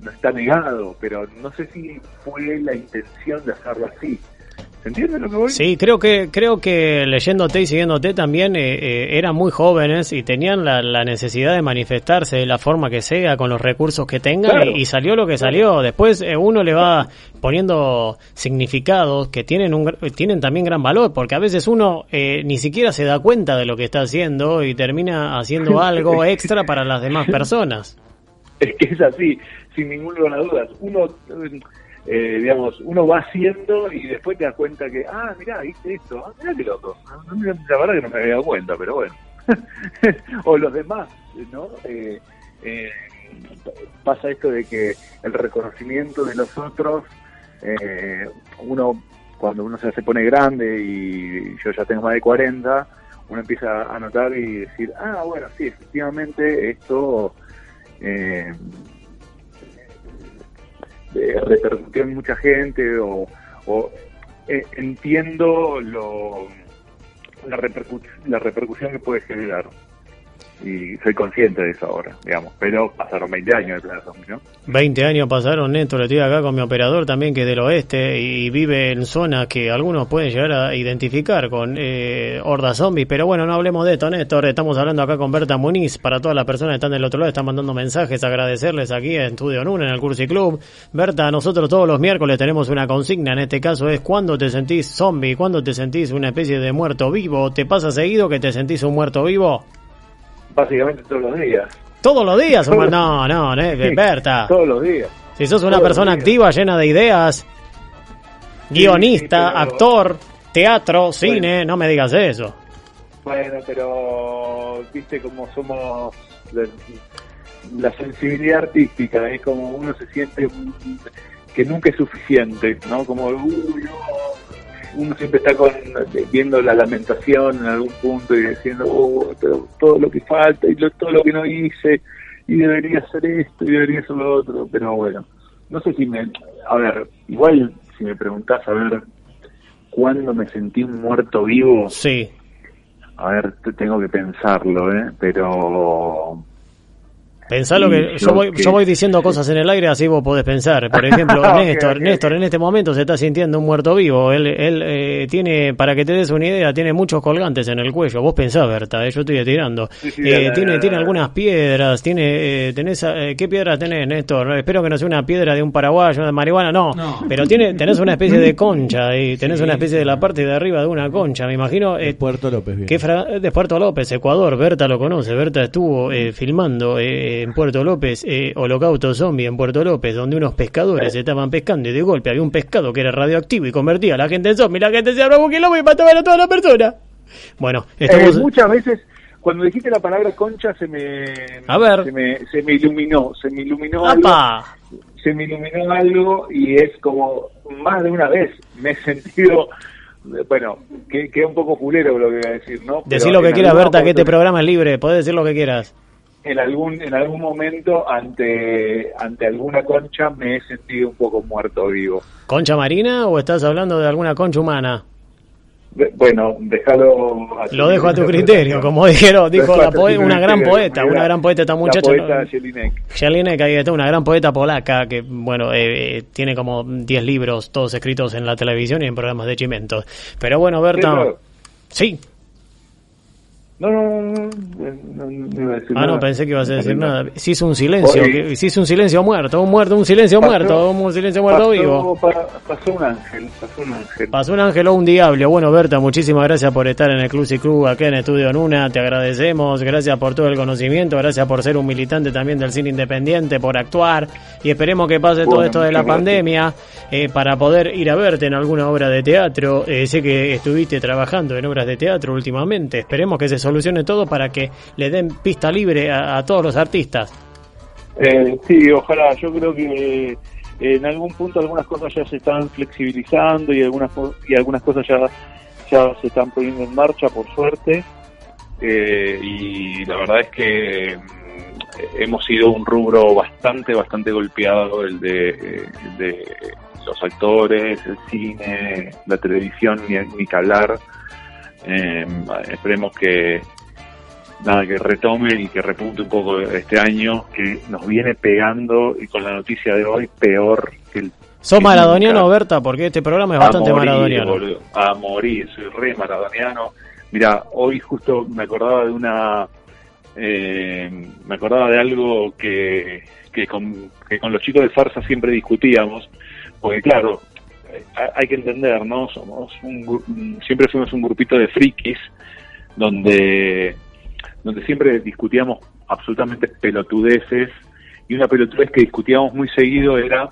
no está negado, pero no sé si fue la intención de hacerlo así. ¿Se entiende lo que voy? Sí, creo que, creo que leyéndote y siguiéndote también eh, eh, eran muy jóvenes y tenían la, necesidad de manifestarse de la forma que sea, con los recursos que tengan, y, salió lo que salió. Después eh, uno le va poniendo significados que tienen, un, tienen también gran valor, porque a veces uno ni siquiera se da cuenta de lo que está haciendo y termina haciendo algo extra para las demás personas. es que es así, sin ningún lugar a dudas. Uno, eh, digamos, uno va haciendo y después te das cuenta que, ah, mirá, hice esto, ah, mirá qué loco. La verdad que no me había dado cuenta, pero bueno. o los demás, ¿no? Eh, eh, pasa esto de que el reconocimiento de los otros, eh, uno cuando uno se pone grande y yo ya tengo más de 40, uno empieza a notar y decir, ah, bueno, sí, efectivamente esto eh, repercutió en mucha gente o, entiendo lo, la, la repercusión que puede generar y soy consciente de eso ahora, digamos, pero pasaron 20 años de plazo, ¿no? 20 años pasaron, Néstor, estoy acá con mi operador también que es del oeste y vive en zonas que algunos pueden llegar a identificar con eh, hordas zombies, pero bueno, no hablemos de esto, Néstor, estamos hablando acá con Berta Muniz, para todas las personas que están del otro lado, están mandando mensajes, agradecerles aquí en Estudio Nuna, en el Cursi Club. Berta, nosotros todos los miércoles tenemos una consigna, en este caso es cuando te sentís zombie, cuando te sentís una especie de muerto vivo, ¿te pasa seguido que te sentís un muerto vivo? Básicamente todos los días. ¿Todos los días? no, no, no, Berta. Todos los días. Si sos una persona activa, llena de ideas, guionista, actor, teatro, cine, no me digas eso. Bueno, pero viste como somos la, sensibilidad artística, es como uno se siente que nunca es suficiente, ¿no? Como, uy, no, uno siempre está con, viendo la lamentación en algún punto y diciendo, oh, todo lo que falta y todo lo que no hice y debería hacer esto y debería hacer lo otro, pero bueno, no sé si me, a ver, igual si me preguntás a ver cuándo me sentí un muerto vivo, sí. A ver, tengo que pensarlo, ¿eh? Pero Pensá lo que yo voy, yo voy diciendo cosas en el aire, así vos podés pensar. Por ejemplo, Néstor, Néstor en este momento se está sintiendo un muerto vivo. Él, él eh, tiene, para que te des una idea, tiene muchos colgantes en el cuello. Vos pensás, Berta, eh, yo estoy tirando. eh, tiene, tiene algunas piedras, tiene, eh, tenés, eh, ¿qué piedras tenés, Néstor? Espero que no sea una piedra de un paraguayo, de marihuana, no. Pero tiene, tenés una especie de concha y tenés una especie de la parte de arriba de una concha, me imagino. de Puerto López, bien. Que de Puerto López, Ecuador. Berta lo conoce, Berta estuvo filmando. Eh, en Puerto López, eh, Holocausto Zombie en Puerto López, donde unos pescadores estaban pescando y de golpe había un pescado que era radioactivo y convertía a la gente en zombie, la gente se abrió un quilombo y mataba a toda la persona. Bueno, estamos... Eh, muchas veces cuando dijiste la palabra concha se me a ver. se me, se me iluminó se me iluminó algo se me iluminó algo y es como más de una vez me he sentido bueno que, que un poco culero lo que voy a decir no decir lo que quieras Berta que este programa es libre podés decir lo que quieras en algún en algún momento ante ante alguna concha me he sentido un poco muerto vivo. ¿Concha marina o estás hablando de alguna concha humana? bueno, déjalo Lo dejo a tu criterio, como dijeron, dijo la una gran poeta, una gran poeta esta muchacha. La poeta Jelinek. Jelinek, ahí está, una gran poeta polaca que, bueno, eh, eh tiene como 10 libros, todos escritos en la televisión y en programas de chimentos. Pero bueno, Berta... Sí, no, no, no, no, iba a decir Ah, no, pensé que ibas a decir nada. Si hizo un silencio, hizo un silencio muerto, un muerto, un silencio muerto, un silencio muerto vivo. pasó un ángel, pasó un ángel. Pasó un ángel o un diablo. Bueno, Berta, muchísimas gracias por estar en el Club y Club acá en Estudio Nuna. Te agradecemos, gracias por todo el conocimiento, gracias por ser un militante también del cine independiente, por actuar y esperemos que pase todo esto de la pandemia eh, para poder ir a verte en alguna obra de teatro. Eh, sé que estuviste trabajando en obras de teatro últimamente. Esperemos que se solucione todo para que le den pista libre a, todos los artistas. Eh, sí, ojalá. Yo creo que eh, en algún punto algunas cosas ya se están flexibilizando y algunas y algunas cosas ya ya se están poniendo en marcha, por suerte. Eh, y la verdad es que mm, hemos sido un rubro bastante, bastante golpeado, el de, de los actores, el cine, la televisión, ni, ni que hablar. Eh, esperemos que nada que retome y que repunte un poco este año que nos viene pegando y con la noticia de hoy peor que el ¿Sos maradoniano, Berta? Porque este programa es bastante maradoniano. a morir, soy re maradoniano. Mira, hoy justo me acordaba de una... Eh, me acordaba de algo que, que, con, que con los chicos de Farsa siempre discutíamos, porque claro, hay que entender, ¿no? Somos un, siempre fuimos un grupito de frikis donde, donde siempre discutíamos absolutamente pelotudeces y una pelotudez que discutíamos muy seguido era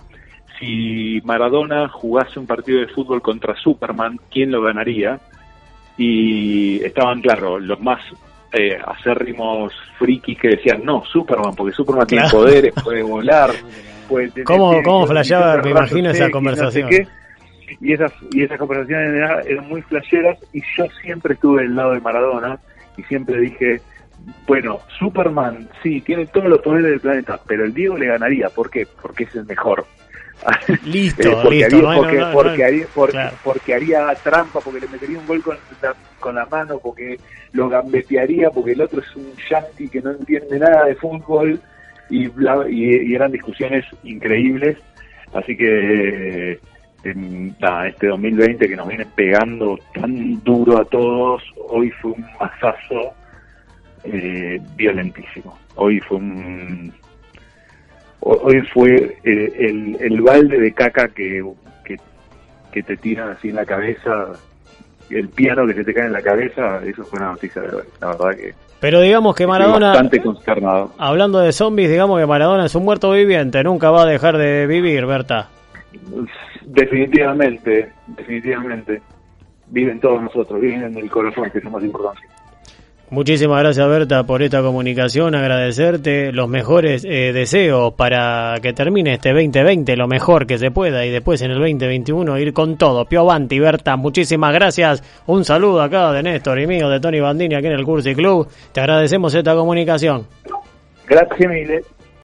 si Maradona jugase un partido de fútbol contra Superman, ¿quién lo ganaría? Y estaban, claro, los más eh, acérrimos frikis que decían, no, Superman, porque Superman tiene poderes, puede volar, tener... ¿Cómo, cómo flasheaba, me imagino, esa conversación? y esas y esas conversaciones eran, muy flasheras y yo siempre estuve del lado de Maradona y siempre dije bueno, Superman sí, tiene todos los poderes del planeta, pero el Diego le ganaría. ¿Por qué? Porque es el mejor. Listo, eh, porque listo. Haría, porque, haría, porque, haría trampa, porque le metería un gol con la, con la mano, porque lo gambetearía, porque el otro es un yankee que no entiende nada de fútbol y, eran discusiones increíbles. Así que en este 2020 que nos viene pegando tan duro a todos, hoy fue un masazo eh, violentísimo. Hoy fue un hoy fue eh, el, el, balde de caca que, que, te tiran así en la cabeza, el piano que se te cae en la cabeza, eso fue una noticia de la verdad que... Pero digamos que Maradona... Bastante consternado. Hablando de zombies, digamos que Maradona es un muerto viviente, nunca va a dejar de vivir, Berta. Definitivamente, definitivamente. Viven todos nosotros, viven en el corazón, que es lo más importante. Muchísimas gracias Berta por esta comunicación, agradecerte los mejores eh, deseos para que termine este 2020 lo mejor que se pueda y después en el 2021 ir con todo. Pio Banti, Berta, muchísimas gracias. Un saludo acá de Néstor y mío, de Tony Bandini aquí en el Cursi Club. Te agradecemos esta comunicación. Gracias, Mile.